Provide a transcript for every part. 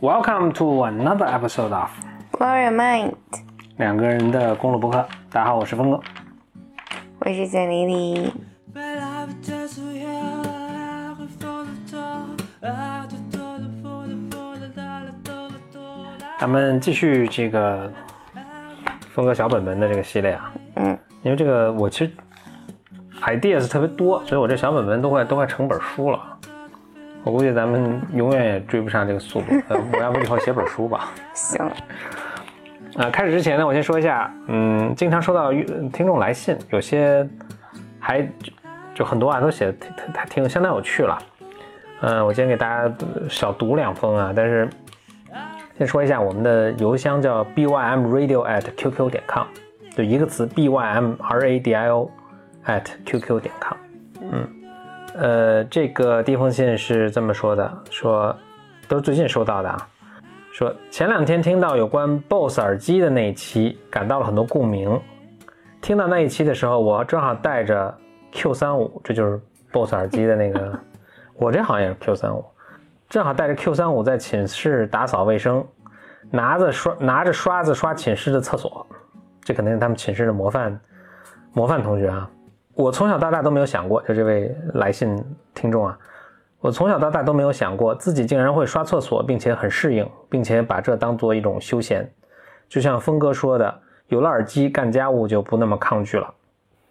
Welcome to another episode of Blow your mind，两个人的公路博客。大家好，我是峰哥。我是简丽丽。咱们继续这个峰哥小本本的这个系列啊，嗯，因为这个我其实 ideas 特别多，所以我这小本本都快都快成本书了。我估计咱们永远也追不上这个速度。呃我要不以后写本书吧？行，啊，开始之前呢，我先说一下，嗯，经常收到听众来信，有些还就就很多啊，都写的挺挺挺相当有趣了。嗯，我先给大家小读两封啊，但是先说一下，我们的邮箱叫 bymradio at qq 点 com，就一个词 bymradio at qq 点 com。嗯，呃，这个第一封信是这么说的，说都是最近收到的啊。说前两天听到有关 BOSS 耳机的那一期，感到了很多共鸣。听到那一期的时候，我正好带着 Q 3 5这就是 BOSS 耳机的那个，我这好像也是 Q 3 5正好带着 Q 3 5在寝室打扫卫生，拿着刷拿着刷子刷寝室的厕所，这肯定是他们寝室的模范模范同学啊。我从小到大都没有想过，就这位来信听众啊。我从小到大都没有想过自己竟然会刷厕所，并且很适应，并且把这当做一种休闲。就像峰哥说的，有了耳机干家务就不那么抗拒了。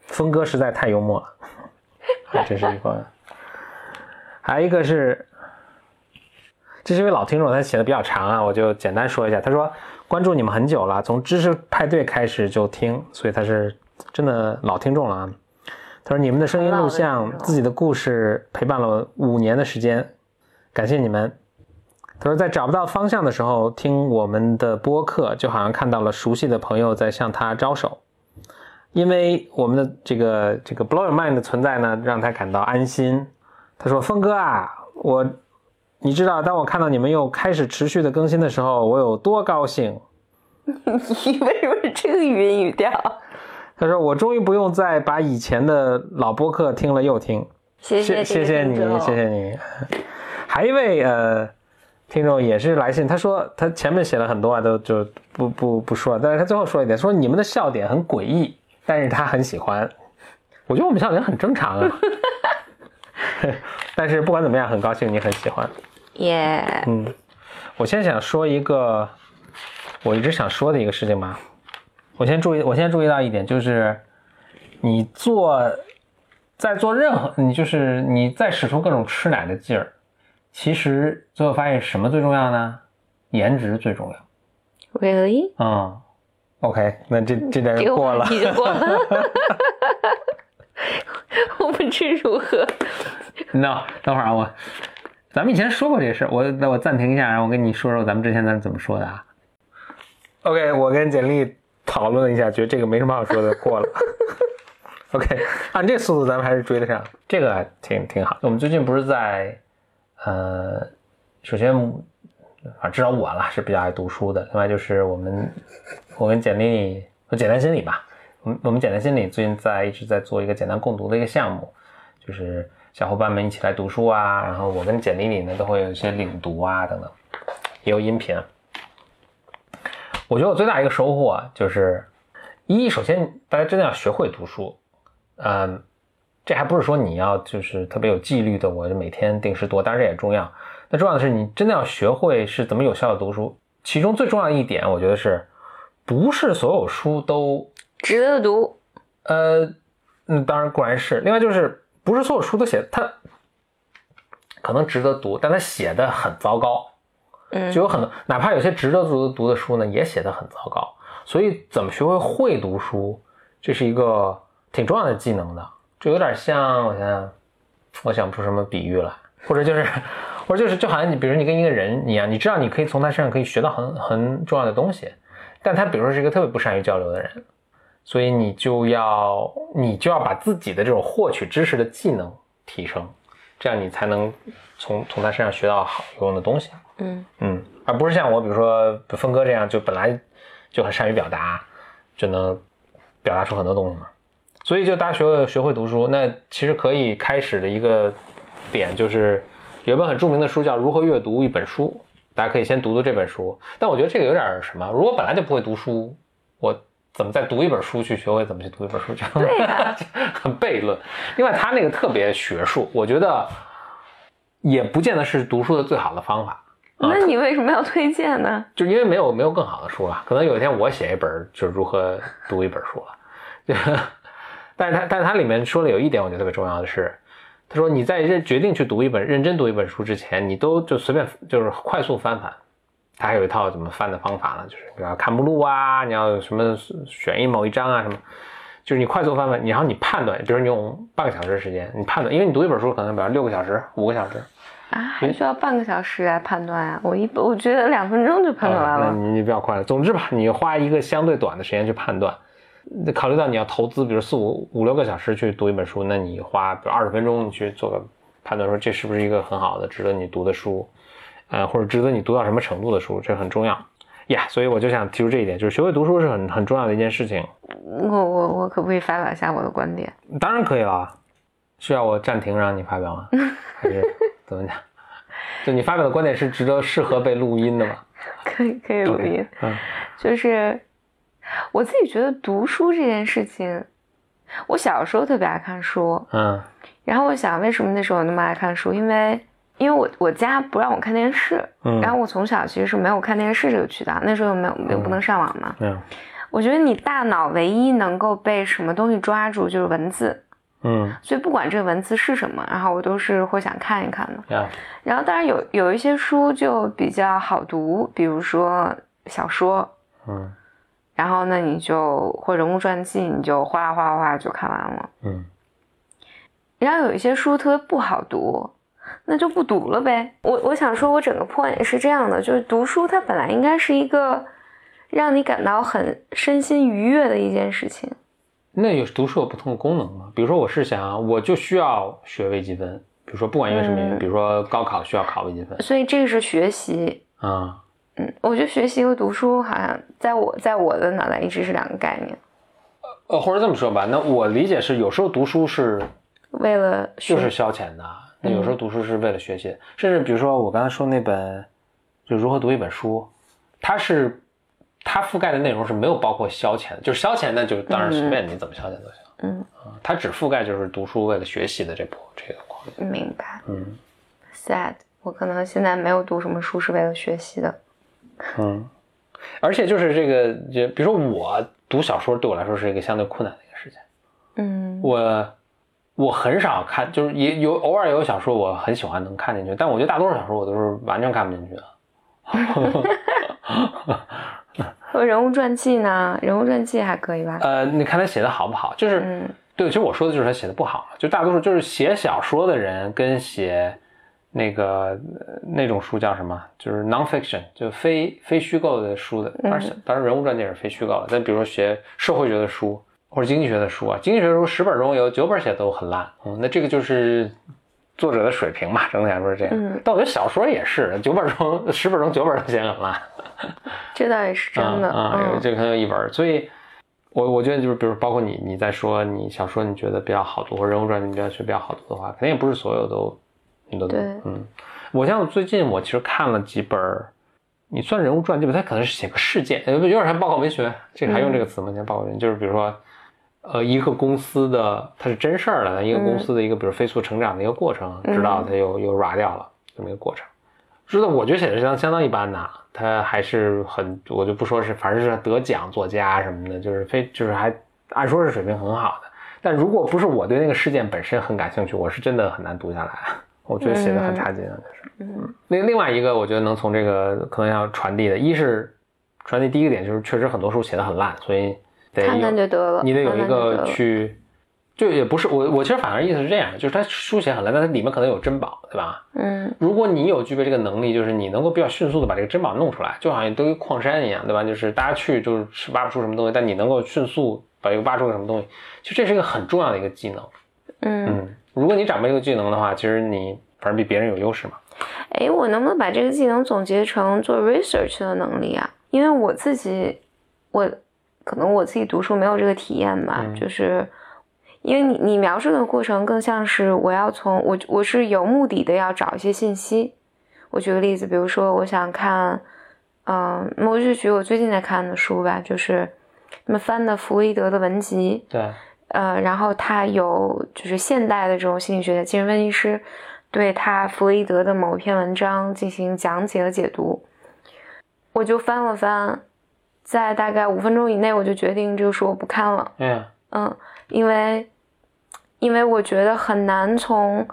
峰哥实在太幽默了，这是一个。还有一个是，这是一位老听众，他写的比较长啊，我就简单说一下。他说关注你们很久了，从知识派对开始就听，所以他是真的老听众了啊。他说：“你们的声音录像，自己的故事陪伴了五年的时间，感谢你们。”他说：“在找不到方向的时候，听我们的播客，就好像看到了熟悉的朋友在向他招手。因为我们的这个这个 Blow Your Mind 的存在呢，让他感到安心。”他说：“峰哥啊，我，你知道，当我看到你们又开始持续的更新的时候，我有多高兴。”你为什么是这个语音语调？他说：“我终于不用再把以前的老播客听了又听。”谢谢谢谢你，谢谢你。还一位呃听众也是来信，他说他前面写了很多啊，都就不不不说了，但是他最后说一点，说你们的笑点很诡异，但是他很喜欢。我觉得我们笑点很正常啊，但是不管怎么样，很高兴你很喜欢。耶，嗯，我先想说一个我一直想说的一个事情吧。我先注意，我先注意到一点，就是你做在做任何，你就是你在使出各种吃奶的劲儿，其实最后发现什么最重要呢？颜值最重要。Really？嗯，OK，那这这点这个就过了话。题就过了。我不知如何。no，等会儿啊，我咱们以前说过这事儿，我那我暂停一下，然后我跟你说说咱们之前咱是怎么说的啊。OK，我跟简历讨论了一下，觉得这个没什么好说的，过了。OK，按这速度咱们还是追得上，这个挺挺好。我们最近不是在，呃，首先，啊，至少我啦是比较爱读书的，另外就是我们，我跟简历，简单心理吧，我们我们简单心理最近在一直在做一个简单共读的一个项目，就是小伙伴们一起来读书啊，然后我跟简历里呢都会有一些领读啊等等，也有音频。我觉得我最大一个收获啊，就是一，首先大家真的要学会读书，嗯，这还不是说你要就是特别有纪律的，我就每天定时读，当然这也重要。那重要的是你真的要学会是怎么有效的读书。其中最重要的一点，我觉得是，不是所有书都值得读。呃，嗯，当然固然是。另外就是，不是所有书都写它可能值得读，但它写的很糟糕。嗯就有很多，哪怕有些值得读读的书呢，也写得很糟糕。所以，怎么学会会读书，这是一个挺重要的技能的。就有点像，我想想，我想不出什么比喻来，或者就是，或者就是，就好像你，比如你跟一个人一样，你知道你可以从他身上可以学到很很重要的东西，但他比如说是一个特别不善于交流的人，所以你就要你就要把自己的这种获取知识的技能提升，这样你才能从从他身上学到好有用的东西。嗯嗯，而不是像我，比如说峰哥这样，就本来就很善于表达，就能表达出很多东西嘛。所以就大家学会学会读书，那其实可以开始的一个点就是有一本很著名的书叫《如何阅读一本书》，大家可以先读读这本书。但我觉得这个有点什么，如果本来就不会读书，我怎么再读一本书去学会怎么去读一本书？这样很悖论。另外，他那个特别学术，我觉得也不见得是读书的最好的方法。那你为什么要推荐呢？就因为没有没有更好的书了，可能有一天我写一本就是如何读一本书了，就，但是他但是他里面说的有一点我觉得特别重要的是，他说你在认决定去读一本认真读一本书之前，你都就随便就是快速翻翻，他还有一套怎么翻的方法呢，就是比如要看目录啊，你要有什么选一某一章啊什么，就是你快速翻翻，然后你判断，比如你用半个小时时间，你判断，因为你读一本书可能比如六个小时、五个小时，啊，还需要半个小时来判断啊！我一我觉得两分钟就判断完了。你你比较快了。总之吧，你花一个相对短的时间去判断，考虑到你要投资，比如四五五六个小时去读一本书，那你花比如二十分钟你去做个判断，说这是不是一个很好的值得你读的书，呃，或者值得你读到什么程度的书，这很重要。呀、所以我就想提出这一点，就是学会读书是很很重要的一件事情。我我我可不可以发表一下我的观点？当然可以了，需要我暂停让你发表吗？还是怎么讲？就你发表的观点是值得适合被录音的吗？可以可以录音。嗯就是我自己觉得读书这件事情，我小时候特别爱看书，嗯然后我想为什么那时候我那么爱看书，因为因为我我家不让我看电视，嗯，然后我从小其实是没有看电视这个渠道，那时候又没有没有不能上网嘛。嗯我觉得你大脑唯一能够被什么东西抓住就是文字，嗯所以不管这个文字是什么，然后我都是会想看一看的。呀然后当然有有一些书就比较好读，比如说小说，嗯然后呢你就或人物传记，你就哗啦哗啦哗啦就看完了。嗯然后有一些书特别不好读，那就不读了呗。我我想说，我整个 point 是这样的，就是读书它本来应该是一个让你感到很身心愉悦的一件事情。那有读书有不同的功能吗？比如说，我是想，我就需要学微积分，比如说不管因为什么原因，嗯比如说高考需要考微积分所以这个是学习。啊、嗯，我觉得学习和读书好像在我在我的脑袋一直是两个概念。呃，或者这么说吧，那我理解是，有时候读书是为了就是消遣的，那有时候读书是为了学习，甚至比如说我刚才说那本就如何读一本书，它是它覆盖的内容是没有包括消遣的，就是消遣那就当然随便你怎么消遣都行，嗯。啊，它只覆盖就是读书为了学习的这部这个框架，明白。嗯，sad。我可能现在没有读什么书是为了学习的。嗯，而且就是这个，就比如说我读小说对我来说是一个相对困难的一个事情，嗯。我我很少看，就是也有偶尔有小说我很喜欢能看进去，但我觉得大多数小说我都是完全看不进去的。和人物传记呢？人物传记还可以吧？呃，你看他写的好不好？就是，嗯对，其实我说的就是他写的不好，就大多数就是写小说的人跟写那个呃那种书叫什么，就是 nonfiction，就非非虚构的书的，当然当然人物传记也是非虚构的，但比如说学社会学的书或者经济学的书啊，经济学的书十本中有九本写的都很烂，嗯，那这个就是作者的水平嘛，整体来说是这样。嗯但我觉得小说也是，九本中十本中九本都写得很烂。这倒也是真的。啊，这可能有一本，所以我我觉得就是，比如包括你你在说你小说你觉得比较好读，或者人物传记你觉得是比较好读的话，肯定也不是所有都你都读对嗯，我像最近我其实看了几本，你算人物传记吧，它可能是写个事件，有有点像报告文学，这个还用这个词吗？像报告文学，就是比如说。呃，一个公司的它是真事儿了，一个公司的一个比如飞速成长的一个过程，嗯直到它又又 ra 掉了这么一个过程。知道我觉得写的是相相当一般呐，他还是很，我就不说是，反正是得奖作家什么的，就是非就是还按说是水平很好的。但如果不是我对那个事件本身很感兴趣，我是真的很难读下来。我觉得写的很差劲啊，就是。嗯另另外一个，我觉得能从这个可能要传递的，一是传递第一个点就是确实很多书写的很烂，所以得看看就得了。你得有一个去，就也不是我我其实反而意思是这样，就是它书写很烂，但它里面可能有珍宝，对吧？嗯如果你有具备这个能力，就是你能够比较迅速的把这个珍宝弄出来，就好像都跟矿山一样，对吧？就是大家去就是挖不出什么东西，但你能够迅速把这个挖出个什么东西，其实这是一个很重要的一个技能。嗯。嗯，如果你掌握这个技能的话，其实你反正比别人有优势嘛。哎，我能不能把这个技能总结成做 research 的能力啊？因为我自己，我可能我自己读书没有这个体验吧，嗯。就是因为你你描述的过程更像是我要从我我是有目的的要找一些信息。我举个例子，比如说我想看，嗯，我就举我最近在看的书吧，就是他们翻的弗洛伊德的文集，对，呃，然后他有就是现代的这种心理学的精神分析师对他弗洛伊德的某一篇文章进行讲解和解读，我就翻了翻，在大概五分钟以内，我就决定这个书我不看了。嗯嗯，因为因为我觉得很难从，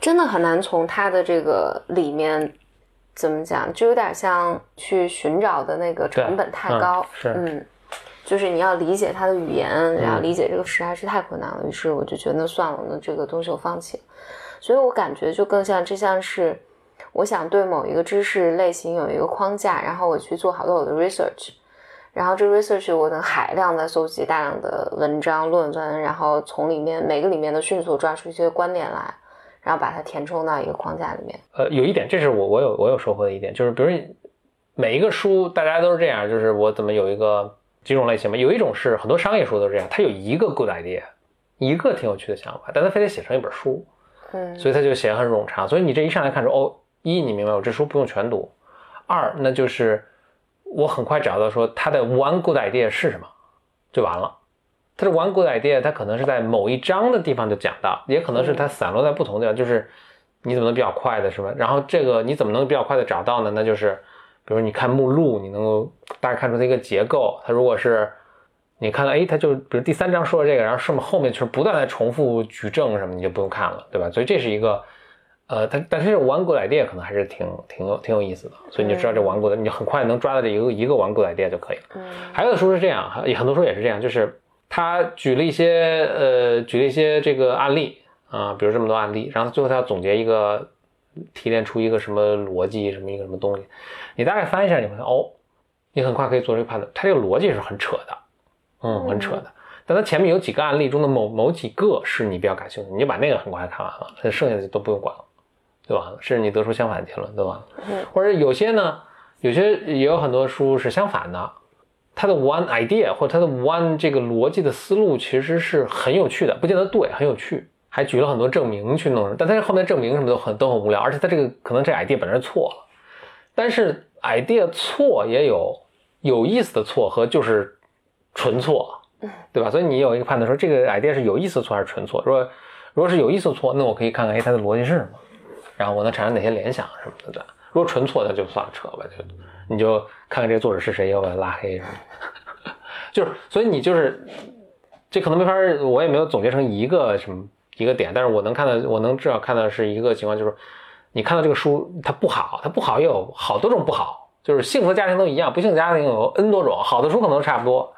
真的很难从他的这个里面怎么讲，就有点像去寻找的那个成本太高。是，嗯，就是你要理解他的语言，然后理解这个实在是太困难了。于是我就觉得算了，那这个东西我放弃了。所以我感觉就更像，这像是我想对某一个知识类型有一个框架，然后我去做好多我的 research。然后这个 research 我能海量的搜集大量的文章论文，然后从里面每个里面都迅速抓出一些观点来，然后把它填充到一个框架里面。呃，有一点，这是我我有我有收获的一点，就是比如每一个书大家都是这样，就是我怎么有一个几种类型嘛，有一种是很多商业书都是这样，它有一个 good idea，一个挺有趣的想法，但它非得写成一本书，嗯，所以它就写很冗长。所以你这一上来看说，哦，一你明白我这书不用全读，二那就是。我很快找到说他的 one good idea 是什么，就完了。他的 one good idea，他可能是在某一章的地方就讲到，也可能是他散落在不同的地方。就是你怎么能比较快的是吧？然后这个你怎么能比较快的找到呢？那就是比如你看目录，你能够大概看出它一个结构。它如果是你看到哎，它就比如第三章说的这个，然后是不后面就是不断的重复举证什么，你就不用看了，对吧？所以这是一个。呃，但但是这 one good idea 可能还是挺挺有挺有意思的，所以你就知道这 one good，你就很快能抓到这一个一个 one good idea 就可以了。嗯，还有的书是这样，很很多书也是这样，就是他举了一些呃举了一些这个案例啊，比如这么多案例，然后最后他要总结一个提炼出一个什么逻辑，什么一个什么东西，你大概翻一下，你会哦，你很快可以做这个判断，他这个逻辑是很扯的，嗯，很扯的，但他前面有几个案例中的某某几个是你比较感兴趣，你就把那个很快看完了，剩下的就都不用管了。对吧？甚至你得出相反的结论，对吧？嗯。或者有些呢，有些也有很多书是相反的，它的 one idea 或者它的 one 这个逻辑的思路其实是很有趣的，不见得对，很有趣，还举了很多证明去弄。但它后面证明什么都很都很无聊，而且它这个可能这 idea 本身错了。但是 idea 错也有有意思的错和就是纯错，对吧？所以你有一个判断说这个 idea 是有意思的错还是纯错。如果如果是有意思的错，那我可以看看，哎，它的逻辑是什么？然后我能产生哪些联想什么的？对，如果纯错，的就算了，扯吧，就你就看看这个作者是谁，要把他拉黑什么的。就是，所以你就是，这可能没法，我也没有总结成一个什么一个点，但是我能看到，我能至少看到是一个情况，就是你看到这个书它不好，它不好也有好多种不好，就是幸福的家庭都一样，不幸的家庭有 N 多种，好的书可能差不多，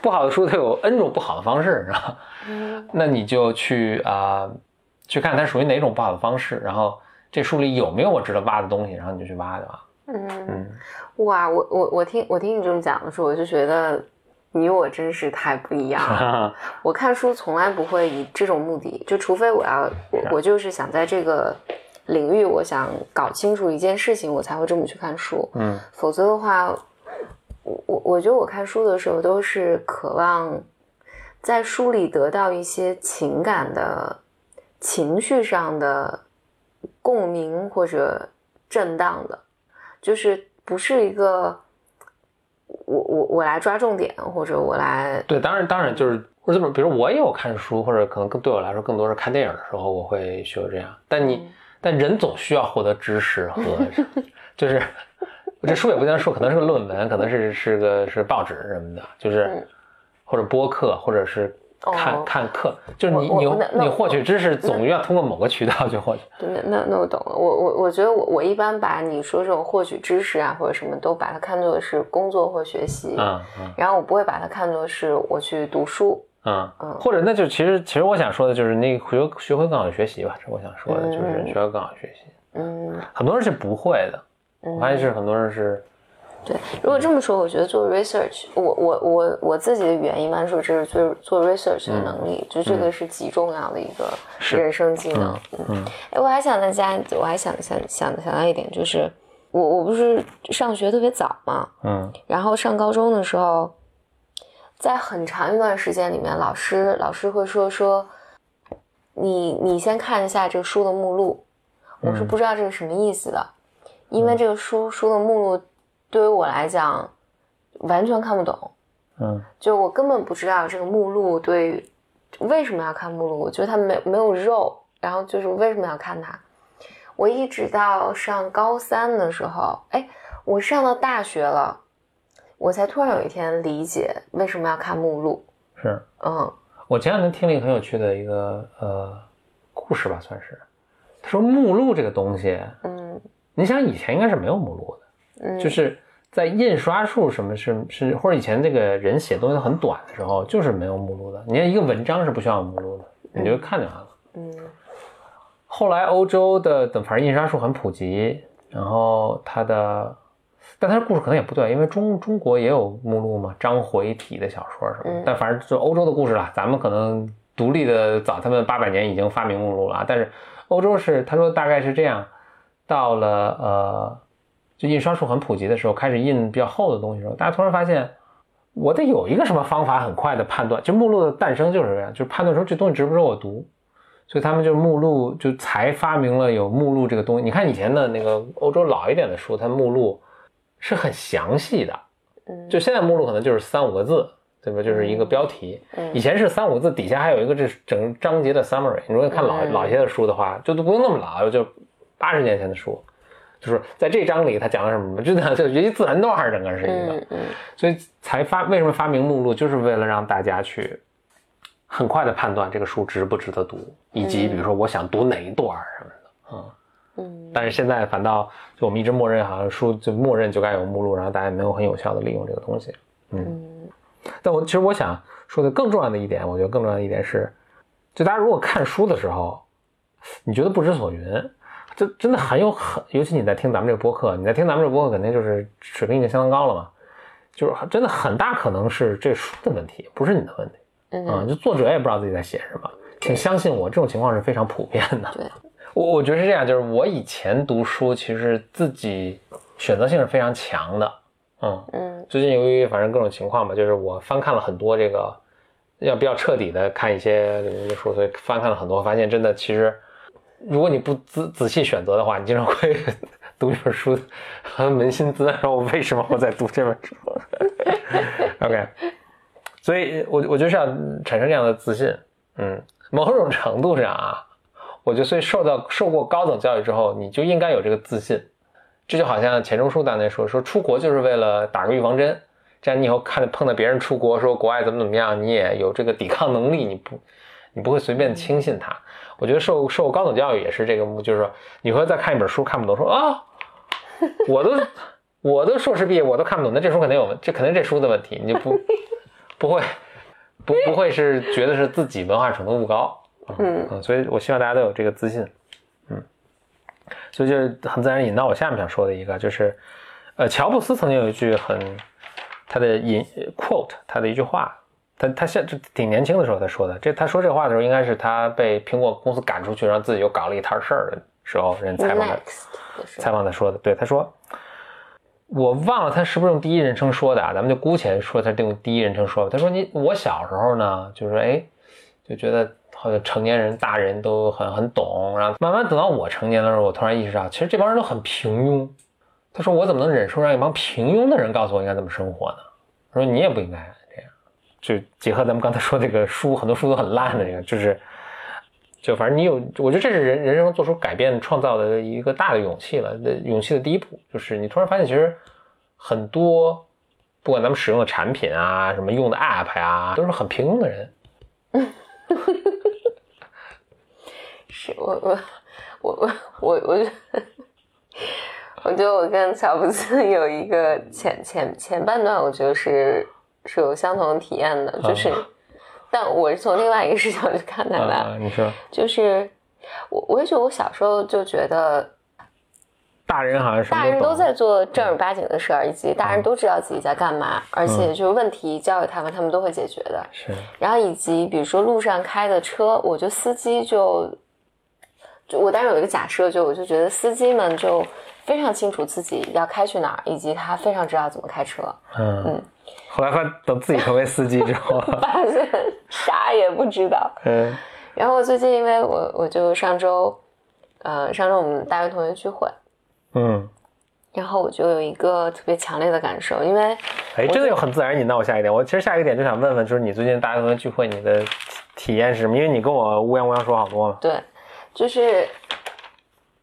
不好的书它有 N 种不好的方式，知道吗？嗯，那你就去啊，去看它属于哪种不好的方式，然后。这书里有没有我值得挖的东西？然后你就去挖去吧。嗯嗯，哇，我我我听我听你这么讲的时候，我就觉得你我真是太不一样了。我看书从来不会以这种目的，就除非我要我我就是想在这个领域，我想搞清楚一件事情，我才会这么去看书。嗯，否则的话，我我我觉得我看书的时候都是渴望在书里得到一些情感的情绪上的。共鸣或者震荡的，就是不是一个我我我来抓重点，或者我来对，当然当然就是或者这么，比如我也有看书，或者可能更对我来说更多是看电影的时候，我会需要这样。但你但人总需要获得知识和 就是这书也不能说，可能是个论文，可能是是个是报纸什么的，就是或者播客，或者是。看看课，就是你你你获取知识 总要通过某个渠道去获取。对，那那我懂了。我我我觉得我我一般把你说这种获取知识啊或者什么都把它看作是工作或学习，嗯嗯，然后我不会把它看作是我去读书，嗯嗯，或者那就其实其实我想说的就是那学学会更好的学习吧，这我想说的就是学会更好的学习。嗯，很多人是不会的，我发现是很多人是。对，如果这么说，我觉得做 research，我我我我自己的语言一般说这是做做 research 的能力，就这个是极重要的一个人生技能。嗯，哎，我还想再加，我还想想想想到一点，就是我我不是上学特别早嘛，嗯，然后上高中的时候，在很长一段时间里面，老师老师会说说，你你先看一下这个书的目录，我是不知道这个什么意思的，因为这个书书的目录对于我来讲完全看不懂，嗯。就我根本不知道这个目录对于为什么要看目录，我觉得它没没有肉，然后就是为什么要看它，我一直到上高三的时候，哎，我上到大学了，我才突然有一天理解为什么要看目录，是。嗯。我前两天听了一个很有趣的一个呃故事吧，算是。他说目录这个东西，嗯。你想以前应该是没有目录的，嗯，就是在印刷术什么是是或者以前这个人写东西很短的时候，就是没有目录的。你看一个文章是不需要有目录的，你就看就完了。嗯后来欧洲的等反正印刷术很普及，然后它的，但它的故事可能也不对，因为中中国也有目录嘛，章回体的小说什么。嗯但反正就欧洲的故事啦，咱们可能独立的早，他们八百年已经发明目录了啊，但是欧洲是他说大概是这样，到了呃，就印刷术很普及的时候，开始印比较厚的东西的时候，大家突然发现。我得有一个什么方法，很快的判断，就目录的诞生就是这样，就是判断说这东西值不值我读，所以他们就目录就才发明了有目录这个东西。你看以前的那个欧洲老一点的书，它目录是很详细的，嗯，就现在目录可能就是三五个字，对吧？就是一个标题。嗯以前是三五个字，底下还有一个这整章节的 summary。你如果看老嗯老一些的书的话，就都不用那么老，就八十年前的书，就是在这章里他讲了什么，真的就一自然段儿，整个是一个。嗯嗯所以才发为什么发明目录，就是为了让大家去很快的判断这个书值不值得读，以及比如说我想读哪一段儿什么的。嗯，嗯，但是现在反倒就我们一直默认好像书就默认就该有目录，然后大家也没有很有效的利用这个东西。嗯但我其实我想说的更重要的一点，我觉得更重要的一点是，就大家如果看书的时候，你觉得不知所云，这真的很有很，尤其你在听咱们这个播客，你在听咱们这个播客，肯定就是水平已经相当高了嘛，就是真的很大可能是这书的问题，不是你的问题啊、嗯，就作者也不知道自己在写什么，请相信我，这种情况是非常普遍的。对，我我觉得是这样，就是我以前读书其实自己选择性是非常强的，嗯。嗯最近由于反正各种情况吧，就是我翻看了很多这个，要比较彻底的看一些这个书，所以翻看了很多，发现真的其实，如果你不仔仔细选择的话，你经常会读一本书，很扪心自问，我为什么我在读这本书？OK，所以我我就是要产生这样的自信，嗯，某种程度上啊，我觉得所以受到受过高等教育之后，你就应该有这个自信。这就好像钱钟书当年说，说出国就是为了打个预防针，这样你以后看碰到别人出国说国外怎么怎么样，你也有这个抵抗能力，你不你不会随便轻信他。我觉得受受高等教育也是这个目，就是说你会再看一本书看不懂，说啊，我都 我都硕士毕业，我都看不懂，那这书肯定有问，这肯定这书的问题，你就不 不会不不会是觉得是自己文化程度不高，嗯嗯，所以我希望大家都有这个自信。嗯所以就是很自然引到我下面想说的一个，就是，呃，乔布斯曾经有一句很他的引 quote 他的一句话，他他现这挺年轻的时候他说的，这他说这话的时候应该是他被苹果公司赶出去，然后自己又搞了一摊事儿的时候，人采访他采访他说的，对他说，我忘了他是不是用第一人称说的啊，咱们就姑且说他用第一人称说吧。他说你我小时候呢，就是哎，就觉得好像成年人大人都很很懂，然后慢慢等到我成年的时候，我突然意识到，其实这帮人都很平庸。他说我怎么能忍受让一帮平庸的人告诉我应该怎么生活呢？他说你也不应该。就结合咱们刚才说这个书，很多书都很烂的这个，就是。就反正你有，我觉得这是人人生做出改变、创造的一个大的勇气了。勇气的第一步，就是你突然发现，其实很多不管咱们使用的产品啊，什么用的 app 呀、都是很平庸的人。是我我我我我我，我觉得我跟乔布斯有一个前前前半段，我觉得是是有相同体验的，就是，但我是从另外一个视角去看待的，啊，你说。就是我我也觉得我小时候就觉得大人好像是大人都在做正儿八经的事儿，以及大人都知道自己在干嘛，而且就是问题交给他们，他们都会解决的。是。然后以及比如说路上开的车，我觉得司机就，就我当时有一个假设，就我就觉得司机们就非常清楚自己要开去哪儿，以及他非常知道怎么开车。嗯后来发等自己成为司机之后，发现啥也不知道。嗯然后最近因为我我就上周，呃，上周我们大学同学聚会，嗯，然后我就有一个特别强烈的感受，因为哎，这个又很自然引到我下一点。我其实下一个点就想问问，就是你最近大学同学聚会，你的体体验是什么？因为你跟我乌泱乌泱说好多了。对，就是，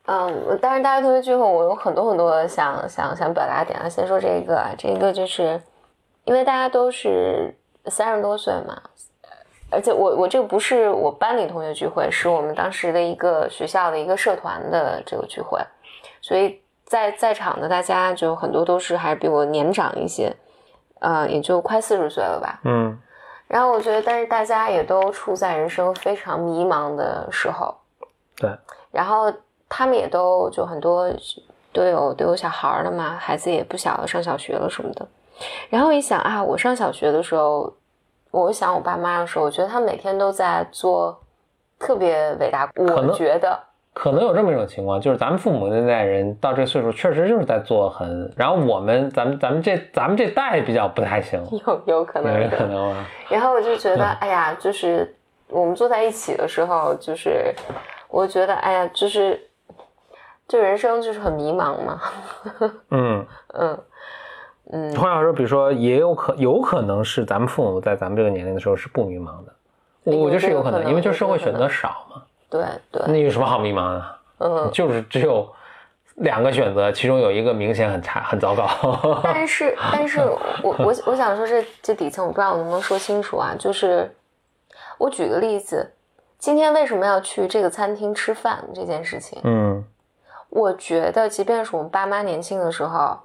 嗯，当然大学同学聚会，我有很多很多想想想表达的点啊。先说这个啊，这个就是因为大家都是三十多岁嘛，而且我我这个不是我班里同学聚会，是我们当时的一个学校的一个社团的这个聚会，所以在在场的大家就很多都是还是比我年长一些，呃，也就快四十岁了吧。嗯然后我觉得，但是大家也都处在人生非常迷茫的时候，对，然后他们也都就很多都有都有小孩了嘛，孩子也不小了，上小学了什么的。然后一想啊，我上小学的时候，我想我爸妈的时候，我觉得他们每天都在做特别伟大，我觉得可能有这么一种情况，就是咱们父母那代人到这岁数，确实就是在做很，然后我们咱们咱们这咱们这代比较不太行，有有可能有可能啊。然后我就觉得，哎呀，就是我们坐在一起的时候，就是我觉得，哎呀，就是就人生就是很迷茫嘛，嗯，嗯嗯，换句话说，比如说，也有可有可能是咱们父母在咱们这个年龄的时候是不迷茫的，我我觉得是有可能，因为就是社会选择少嘛。对对，那有什么好迷茫的？嗯，就是只有两个选择，其中有一个明显很差、很糟糕。但是但是我我我想说这这底层，我不知道我能不能说清楚啊，就是我举个例子，今天为什么要去这个餐厅吃饭这件事情，嗯。我觉得即便是我们爸妈年轻的时候，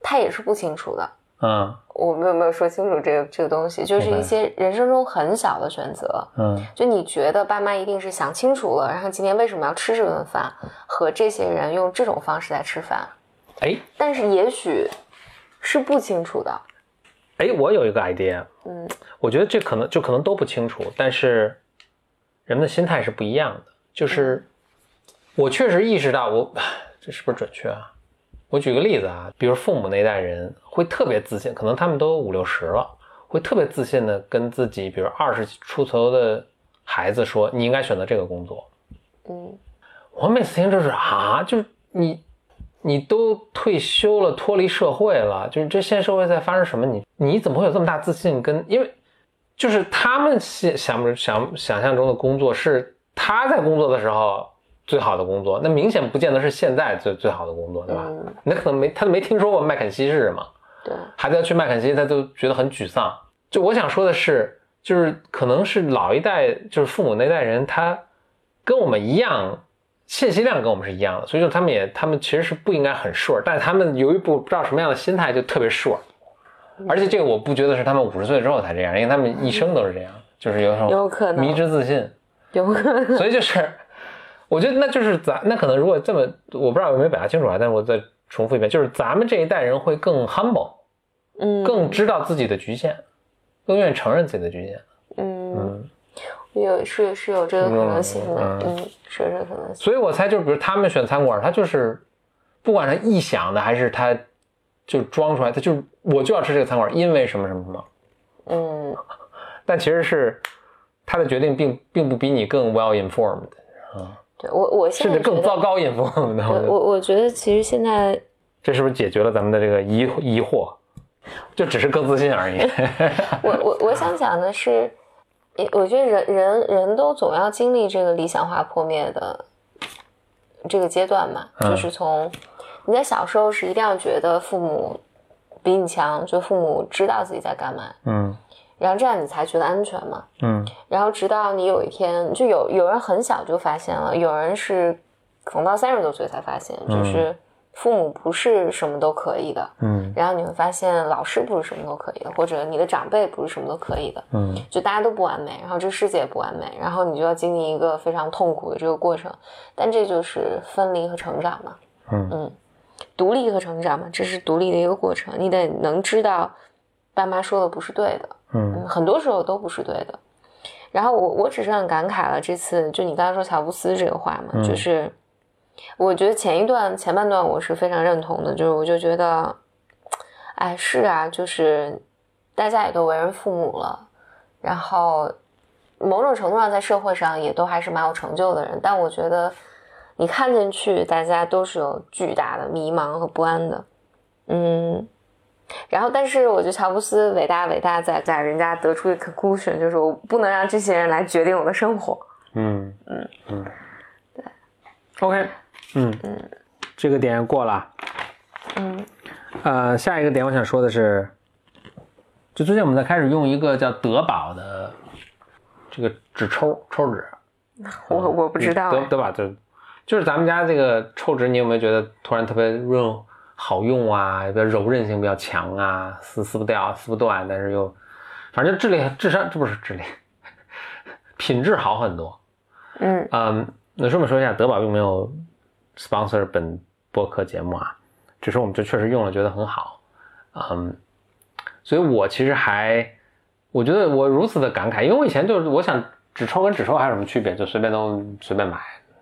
他也是不清楚的。嗯我没有没有说清楚这个这个东西？就是一些人生中很小的选择，嗯就你觉得爸妈一定是想清楚了，然后今天为什么要吃这顿饭，和这些人用这种方式来吃饭，哎但是也许是不清楚的。哎，我有一个 idea，嗯我觉得这可能就可能都不清楚，但是人们的心态是不一样的。就是我确实意识到我，这是不是准确啊？我举个例子啊，比如父母那代人会特别自信，可能他们都五六十了，会特别自信的跟自己，比如二十出头的孩子说：“你应该选择这个工作。”嗯我每次听就是啊，就是你，你都退休了，脱离社会了，就是这现在社会在发生什么？你你怎么会有这么大自信？跟因为就是他们想想不想想象中的工作是他在工作的时候最好的工作，那明显不见得是现在最最好的工作，对吧？嗯，那可能没他都没听说过麦肯锡是什么，对，孩子要去麦肯锡，他都觉得很沮丧。就我想说的是，就是可能是老一代，就是父母那代人，他跟我们一样，信息量跟我们是一样的，所以就他们也，他们其实是不应该很 sure，但他们由于不不知道什么样的心态，就特别 sure。而且这个我不觉得是他们五十岁之后才这样，因为他们一生都是这样，就是有一种有可能迷之自信。有可能。所以就是，我觉得那就是咱那可能如果这么，我不知道有没有表达清楚啊，但是我再重复一遍，就是咱们这一代人会更 humble，嗯，更知道自己的局限，更愿意承认自己的局限。嗯，嗯，有是是有这个可能性的，嗯嗯，是有这个可能性。所以我猜就是，比如他们选餐馆，他就是不管是臆想的还是他就装出来，他就是我就要吃这个餐馆，因为什么什么什么。嗯 但其实是他的决定并并不比你更 well informed，对我我现甚至更在觉得糟糕 informed 的。我我我我觉得其实现在这是不是解决了咱们的这个疑疑惑？就只是更自信而已。我我我想讲的是，诶我觉得人人人都总要经历这个理想化破灭的这个阶段嘛，嗯就是从你在小时候是一定要觉得父母比你强，就父母知道自己在干嘛，嗯然后这样你才觉得安全嘛。嗯然后直到你有一天，就有有人很小就发现了，有人是可能到三十多岁才发现，就是父母不是什么都可以的。嗯然后你会发现老师不是什么都可以的，或者你的长辈不是什么都可以的，嗯就大家都不完美，然后这世界也不完美，然后你就要经历一个非常痛苦的这个过程。但这就是分离和成长嘛，嗯独立和成长嘛，这是独立的一个过程。你得能知道爸妈说的不是对的，嗯嗯，很多时候都不是对的。然后我我只是很感慨了，这次就你刚才说乔布斯这个话嘛，嗯就是我觉得前一段前半段我是非常认同的，就是我就觉得，哎，是啊，就是大家也都为人父母了，然后某种程度上在社会上也都还是蛮有成就的人，但我觉得你看进去，大家都是有巨大的迷茫和不安的，嗯。然后，但是我觉得乔布斯伟大，伟大在在人家得出的 conclusion 就是我不能让这些人来决定我的生活。嗯嗯嗯，对，OK，嗯嗯这个点过了。嗯呃，下一个点我想说的是，就最近我们在开始用一个叫德宝的这个纸抽抽纸，我我不知道哎德德宝就就是咱们家这个抽纸，你有没有觉得突然特别润好用啊？比较柔韧性比较强啊，撕撕不掉、撕不断，但是又反正质力智商这不是质力，品质好很多。嗯嗯，那顺便说一下，德宝并没有 sponsor 本播客节目啊，只是我们这确实用了，觉得很好。嗯，所以我其实还，我觉得我如此的感慨，因为我以前就是我想纸抽跟纸抽还有什么区别，就随便都随便买，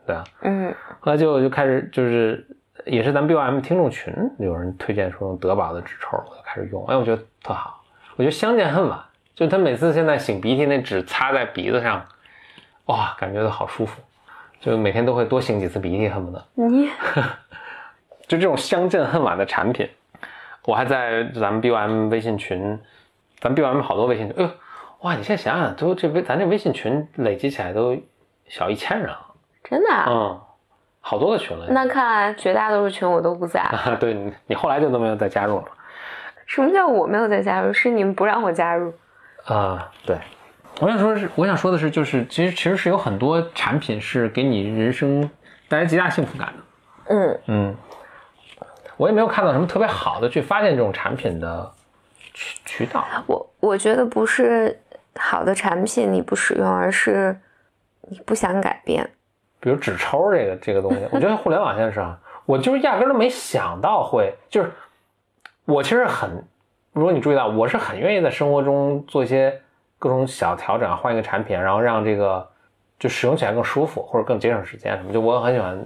对啊。嗯后来就就开始就是也是咱们 BOM 听众群有人推荐说用德宝的纸抽，我就开始用，哎，我觉得特好，我觉得相见恨晚，就他每次现在擤鼻涕那纸擦在鼻子上，哇，感觉都好舒服，就每天都会多擤几次鼻涕，恨不得。你 就这种相见恨晚的产品，我还在咱们 BOM 微信群，咱们 BOM 好多微信群，哎呦，哇，你现在想想，都这微咱这微信群累积起来都小一千人了，真的啊？嗯，好多的群了。那看来绝大多数群我都不在。啊，对你，你后来就都没有再加入了。什么叫我没有再加入？是你们不让我加入？啊、对，我想说是，我想说的是，就是其实其实是有很多产品是给你人生带来极大幸福感的。嗯嗯，我也没有看到什么特别好的去发现这种产品的渠渠道。我我觉得不是好的产品你不使用，而是你不想改变。比如纸抽这个这个东西，我觉得互联网现在我就是压根儿都没想到会，就是我其实很，如果你注意到，我是很愿意在生活中做一些各种小调整，换一个产品，然后让这个就使用起来更舒服，或者更节省时间什么。就我很喜欢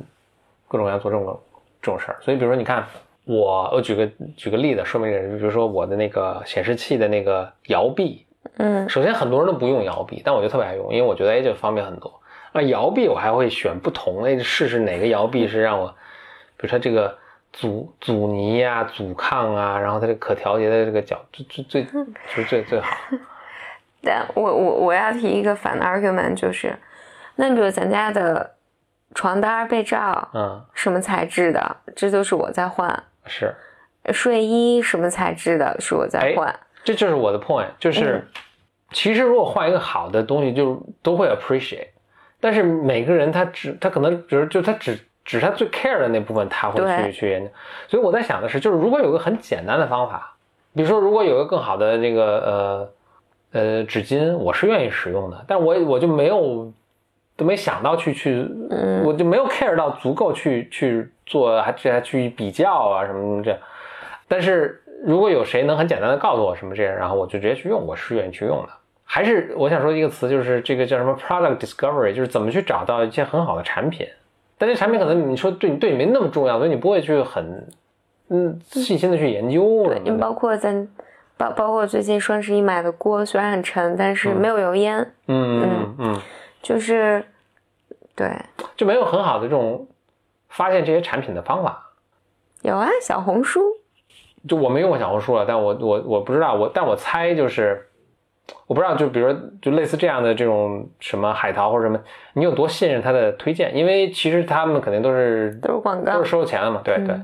各种各样做这种这种事儿。所以比如说，你看我我举个举个例子说明这个，比如说我的那个显示器的那个摇臂，嗯首先很多人都不用摇臂，但我就特别爱用，因为我觉得哎就方便很多。那摇臂我还会选不同的，试试哪个摇臂是让我，比如说这个阻阻尼呀、阻抗啊，然后它这可调节的这个角最最最就是最最好。但我我我要提一个反 argument，就是，那比如咱家的床单、被罩，嗯，什么材质的，这都是我在换。是，睡衣什么材质的，是我在哎换。这就是我的 point，就是、其实如果换一个好的东西，就都会 appreciate，但是每个人他只他可能比如就他只只是他最 care 的那部分他会去去研究，所以我在想的是，就是如果有个很简单的方法，比如说如果有个更好的那个呃呃纸巾，我是愿意使用的，但我我就没有都没想到去去，嗯。我就没有 care 到足够去去做，还这还去比较啊什么什么这，但是如果有谁能很简单的告诉我什么这样，然后我就直接去用，我是愿意去用的。还是我想说一个词，就是这个叫什么 product discovery，就是怎么去找到一些很好的产品。但这产品可能你说对你对你没那么重要，所以你不会去很嗯细心的去研究什么的。包括在包包括最近双十一买的锅，虽然很沉，但是没有油烟，嗯嗯嗯，就是对就没有很好的这种发现这些产品的方法。有啊，小红书就我没用过小红书了，但我我我不知道，我但我猜就是，我不知道，就比如说就类似这样的这种什么海淘或者什么，你有多信任他的推荐？因为其实他们肯定都是都是广告都是，收钱的嘛，对对，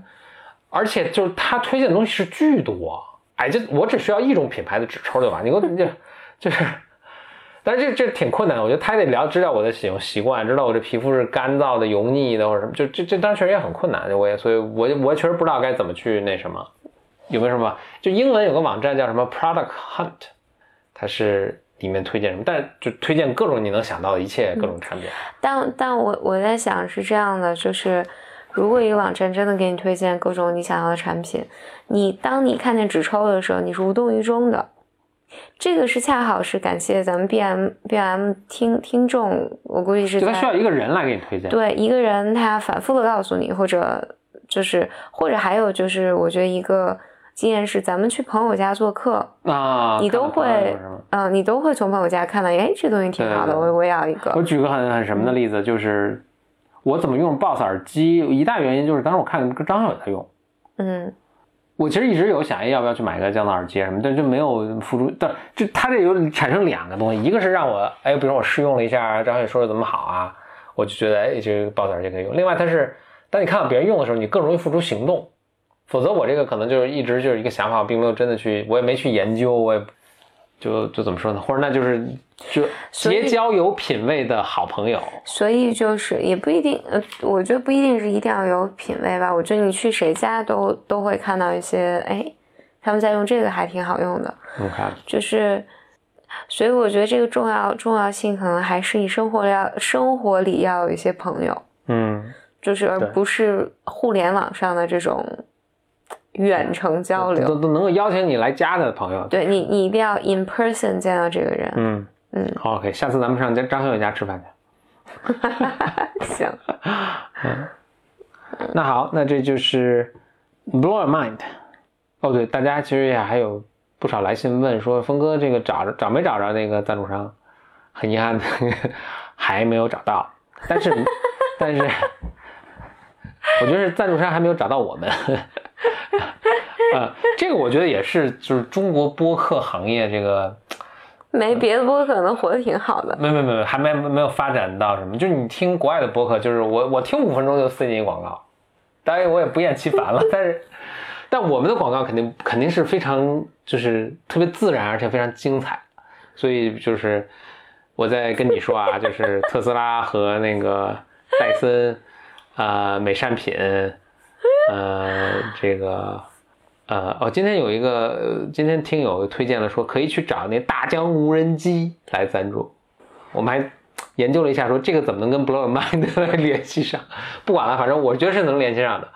而且就是他推荐的东西是巨多，哎，这我只需要一种品牌的纸抽就完，你给我这 就是。但是这这挺困难的，我觉得他得了知道我的使用习惯，知道我这皮肤是干燥的、油腻的或者什么，就这这当然确实也很困难，我也所以我我确实不知道该怎么去那什么，有没有什么？就英文有个网站叫什么 Product Hunt，它是里面推荐什么，但是就推荐各种你能想到的一切各种产品。但但我我在想是这样的，就是如果一个网站真的给你推荐各种你想要的产品，你当你看见纸抽的时候，你是无动于衷的。这个是恰好是感谢咱们 B M B M 听听众，我估计是就它需要一个人来给你推荐。对一个人他反复的告诉你，或者就是或者还有就是，我觉得一个经验是，咱们去朋友家做客，啊，你都会嗯、你都会从朋友家看到，哎，这东西挺好的，对对我我也要一个我。举个很很什么的例子，就是我怎么用 BOSS 耳机，一大原因就是当时我看张小伟在用。嗯我其实一直有想，哎，要不要去买个降噪耳机什么，但就没有付出。但就他这有产生两个东西，一个是让我，哎，比如我试用了一下，张小雨说的怎么好啊，我就觉得，哎，这个 BOSS 耳机可以用。另外，它是当你看到别人用的时候，你更容易付出行动。否则我这个可能就是一直就是一个想法，我并没有真的去，我也没去研究，我也就就怎么说呢？或者那就是就结交有品位的好朋友。所以就是也不一定，呃，我觉得不一定是一定要有品位吧。我觉得你去谁家都都会看到一些，哎，他们在用这个还挺好用的，OK，，就是，所以我觉得这个重要重要性可能还是你生活要生活里要有一些朋友，嗯，就是而不是互联网上的这种远程交流。都都能够邀请你来家的朋友。对你，你一定要 in person 见到这个人。嗯嗯，，OK，下次咱们上张张小伟家吃饭去。行，嗯那好，那这就是 Blow Your Mind。哦，对，大家其实也还有不少来信问说，峰哥这个找着找没找着那个赞助商？很遗憾的，还没有找到。但是，但是，我觉得是赞助商还没有找到我们。呃，这个我觉得也是，就是中国播客行业这个 没别的播客可能活得挺好的。没没没没，还没没有发展到什么。就是你听国外的播客，就是我我听五分钟就塞进一广告，当然我也不厌其烦了，但是但我们的广告肯定肯定是非常就是特别自然，而且非常精彩。所以就是我在跟你说啊，就是特斯拉和那个戴森，呃，美善品，呃，这个。呃哦，今天有一个，今天听友推荐了说可以去找那大疆无人机来赞助，我们还研究了一下，说这个怎么能跟 Blow Your Mind 联系上？不管了，反正我觉得是能联系上的。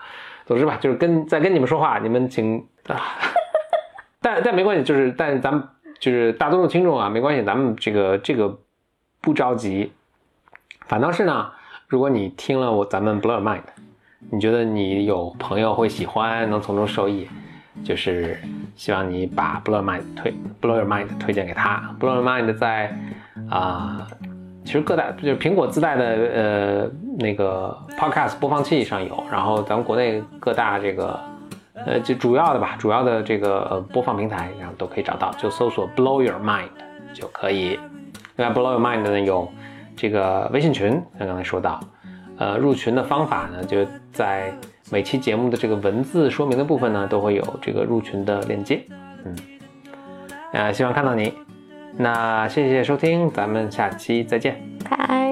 总之吧，就是跟在跟你们说话，你们请啊，但但没关系，就是但咱们就是大多数听众啊，没关系，咱们这个这个不着急，反倒是呢，如果你听了我咱们 Blow Your Mind，你觉得你有朋友会喜欢，能从中受益。就是希望你把 Blow Your Mind 推 Blow Your Mind 推荐给他。Blow Your Mind 在啊、其实各大就是苹果自带的呃那个 Podcast 播放器上有，然后咱们国内各大这个呃就主要的吧，主要的这个呃播放平台然后都可以找到，就搜索 Blow Your Mind 就可以。另外 Blow Your Mind 呢有这个微信群，像刚才说到，呃入群的方法呢就在。每期节目的这个文字说明的部分呢，都会有这个入群的链接。嗯，呃，希望看到你。那谢谢收听，咱们下期再见。拜。